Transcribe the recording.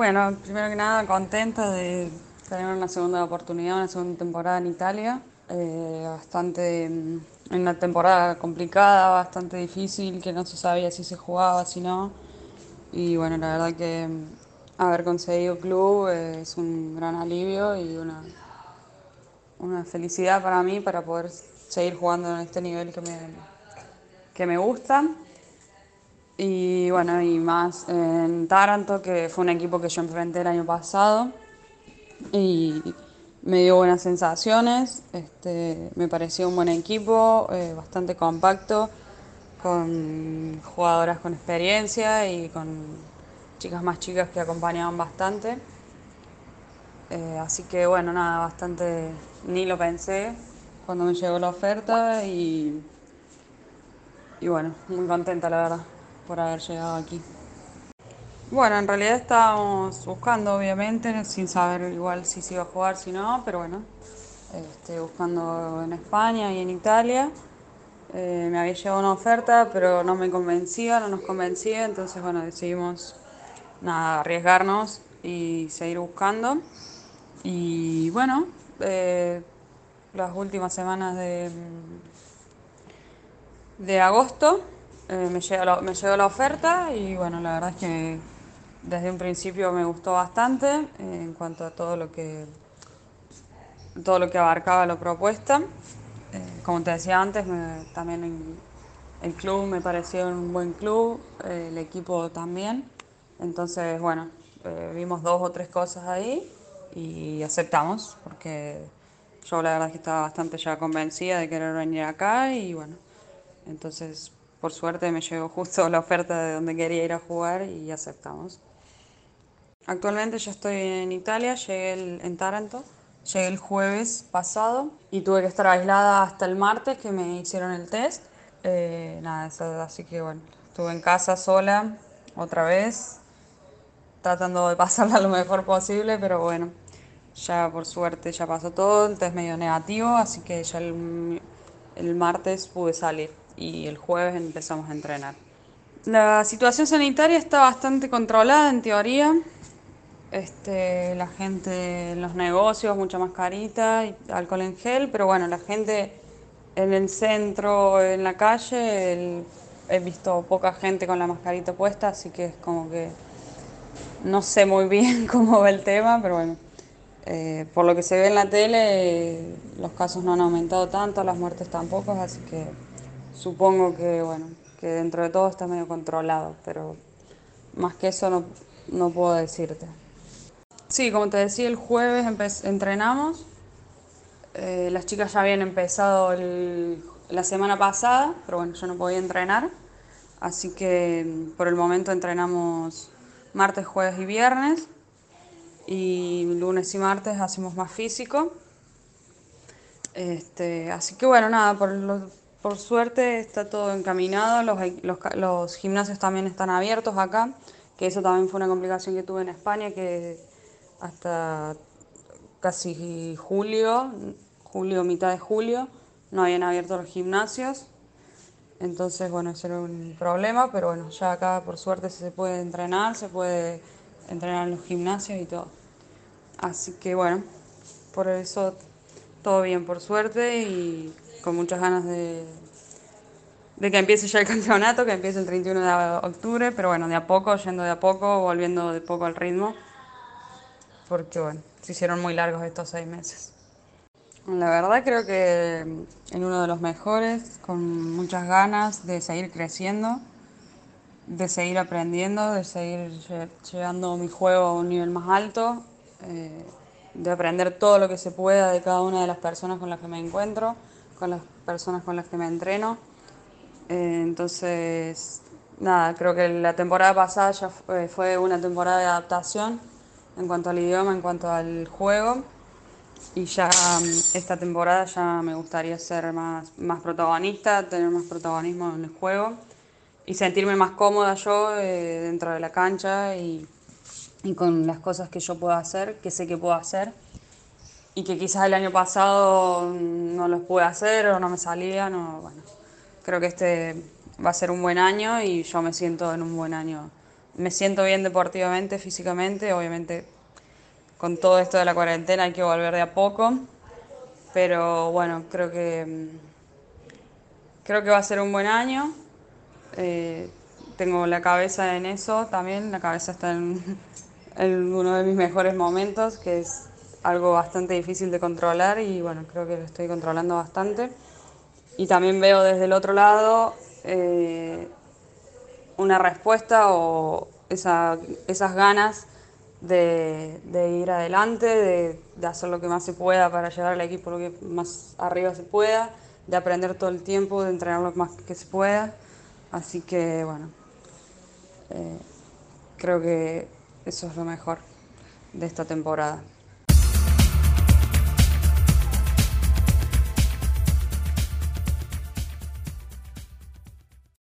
Bueno, primero que nada, contenta de tener una segunda oportunidad, una segunda temporada en Italia. Eh, bastante, mm, en una temporada complicada, bastante difícil, que no se sabía si se jugaba, si no. Y bueno, la verdad que mm, haber conseguido club eh, es un gran alivio y una, una felicidad para mí para poder seguir jugando en este nivel que me, que me gusta. Y bueno, y más en Taranto, que fue un equipo que yo enfrenté el año pasado y me dio buenas sensaciones. Este, me pareció un buen equipo, eh, bastante compacto, con jugadoras con experiencia y con chicas más chicas que acompañaban bastante. Eh, así que bueno, nada, bastante ni lo pensé cuando me llegó la oferta y, y bueno, muy contenta la verdad por haber llegado aquí. Bueno, en realidad estábamos buscando, obviamente, sin saber igual si se iba a jugar, si no, pero bueno, este, buscando en España y en Italia. Eh, me había llegado una oferta, pero no me convencía, no nos convencía, entonces bueno, decidimos nada, arriesgarnos y seguir buscando. Y bueno, eh, las últimas semanas de, de agosto eh, me, llegó la, me llegó la oferta y bueno, la verdad es que desde un principio me gustó bastante eh, en cuanto a todo lo que todo lo que abarcaba la propuesta. Eh, como te decía antes, también el, club me pareció un buen club, el equipo también. Entonces, bueno, vimos dos o tres cosas ahí y aceptamos, porque yo la verdad que estaba bastante ya convencida de querer venir acá y bueno, entonces por suerte me llegó justo la oferta de donde quería ir a jugar y aceptamos. Actualmente yo estoy en Italia, llegué el, en Taranto, llegué el jueves pasado y tuve que estar aislada hasta el martes que me hicieron el test. Eh, nada, así que bueno, estuve en casa sola otra vez, tratando de pasarla lo mejor posible, pero bueno, ya por suerte ya pasó todo, el test medio negativo, así que ya el, el martes pude salir y el jueves empezamos a entrenar. La situación sanitaria está bastante controlada en teoría. Este, la gente en los negocios, mucha mascarita y alcohol en gel, pero bueno, la gente en el centro, en la calle, he visto poca gente con la mascarita puesta, así que es como que no sé muy bien cómo va el tema, pero bueno, eh, por lo que se ve en la tele, los casos no han aumentado tanto, las muertes tampoco, así que supongo que, bueno, que dentro de todo está medio controlado, pero más que eso no, no puedo decirte. Sí, como te decía, el jueves entrenamos. Eh, las chicas ya habían empezado la semana pasada, pero bueno, yo no podía entrenar. Así que mm, por el momento entrenamos martes, jueves y viernes. Y lunes y martes hacemos más físico. Este, así que bueno, nada, por, por suerte está todo encaminado, los, los, los, gimnasios también están abiertos acá, que eso también fue una complicación que tuve en España, que hasta casi julio, julio, mitad de julio, no habían abierto los gimnasios. Entonces, bueno, eso era un problema, pero bueno, ya acá por suerte se puede entrenar, se puede entrenar en los gimnasios y todo. Así que bueno, por eso todo bien por suerte y con muchas ganas de, que empiece ya el campeonato, que empiece el 31 de octubre, pero bueno, de a poco, yendo de a poco, volviendo de poco al ritmo, porque bueno, se hicieron muy largos estos seis meses. La verdad creo que en uno de los mejores, con muchas ganas de seguir creciendo, de seguir aprendiendo, de seguir llevando mi juego a un nivel más alto, eh, de aprender todo lo que se pueda de cada una de las personas con las que me encuentro con las personas con las que me entreno. Eh, entonces, nada, creo que la temporada pasada ya fue una temporada de adaptación en cuanto al idioma, en cuanto al juego. Y ya mm, esta temporada ya me gustaría ser más, más protagonista, tener más protagonismo en el juego y sentirme más cómoda yo eh, dentro de la cancha y, y con las cosas que yo puedo hacer, que sé que puedo hacer y que quizás el año pasado no los pude hacer o no me salían. bueno, creo que este va a ser un buen año y yo me siento en un buen año me siento bien deportivamente, físicamente, obviamente con todo esto de la cuarentena hay que volver de a poco, pero bueno, creo que creo que va a ser un buen año. Eh, tengo la cabeza en eso también, la cabeza está en, en uno de mis mejores momentos, que es algo bastante difícil de controlar y bueno, creo que lo estoy controlando bastante. Y también veo desde el otro lado eh, una respuesta o esa, esas ganas de, de ir adelante, de, de, hacer lo que más se pueda para llevar al equipo lo que más arriba se pueda, de aprender todo el tiempo, de entrenar lo más que se pueda. Así que bueno, eh, creo que eso es lo mejor de esta temporada.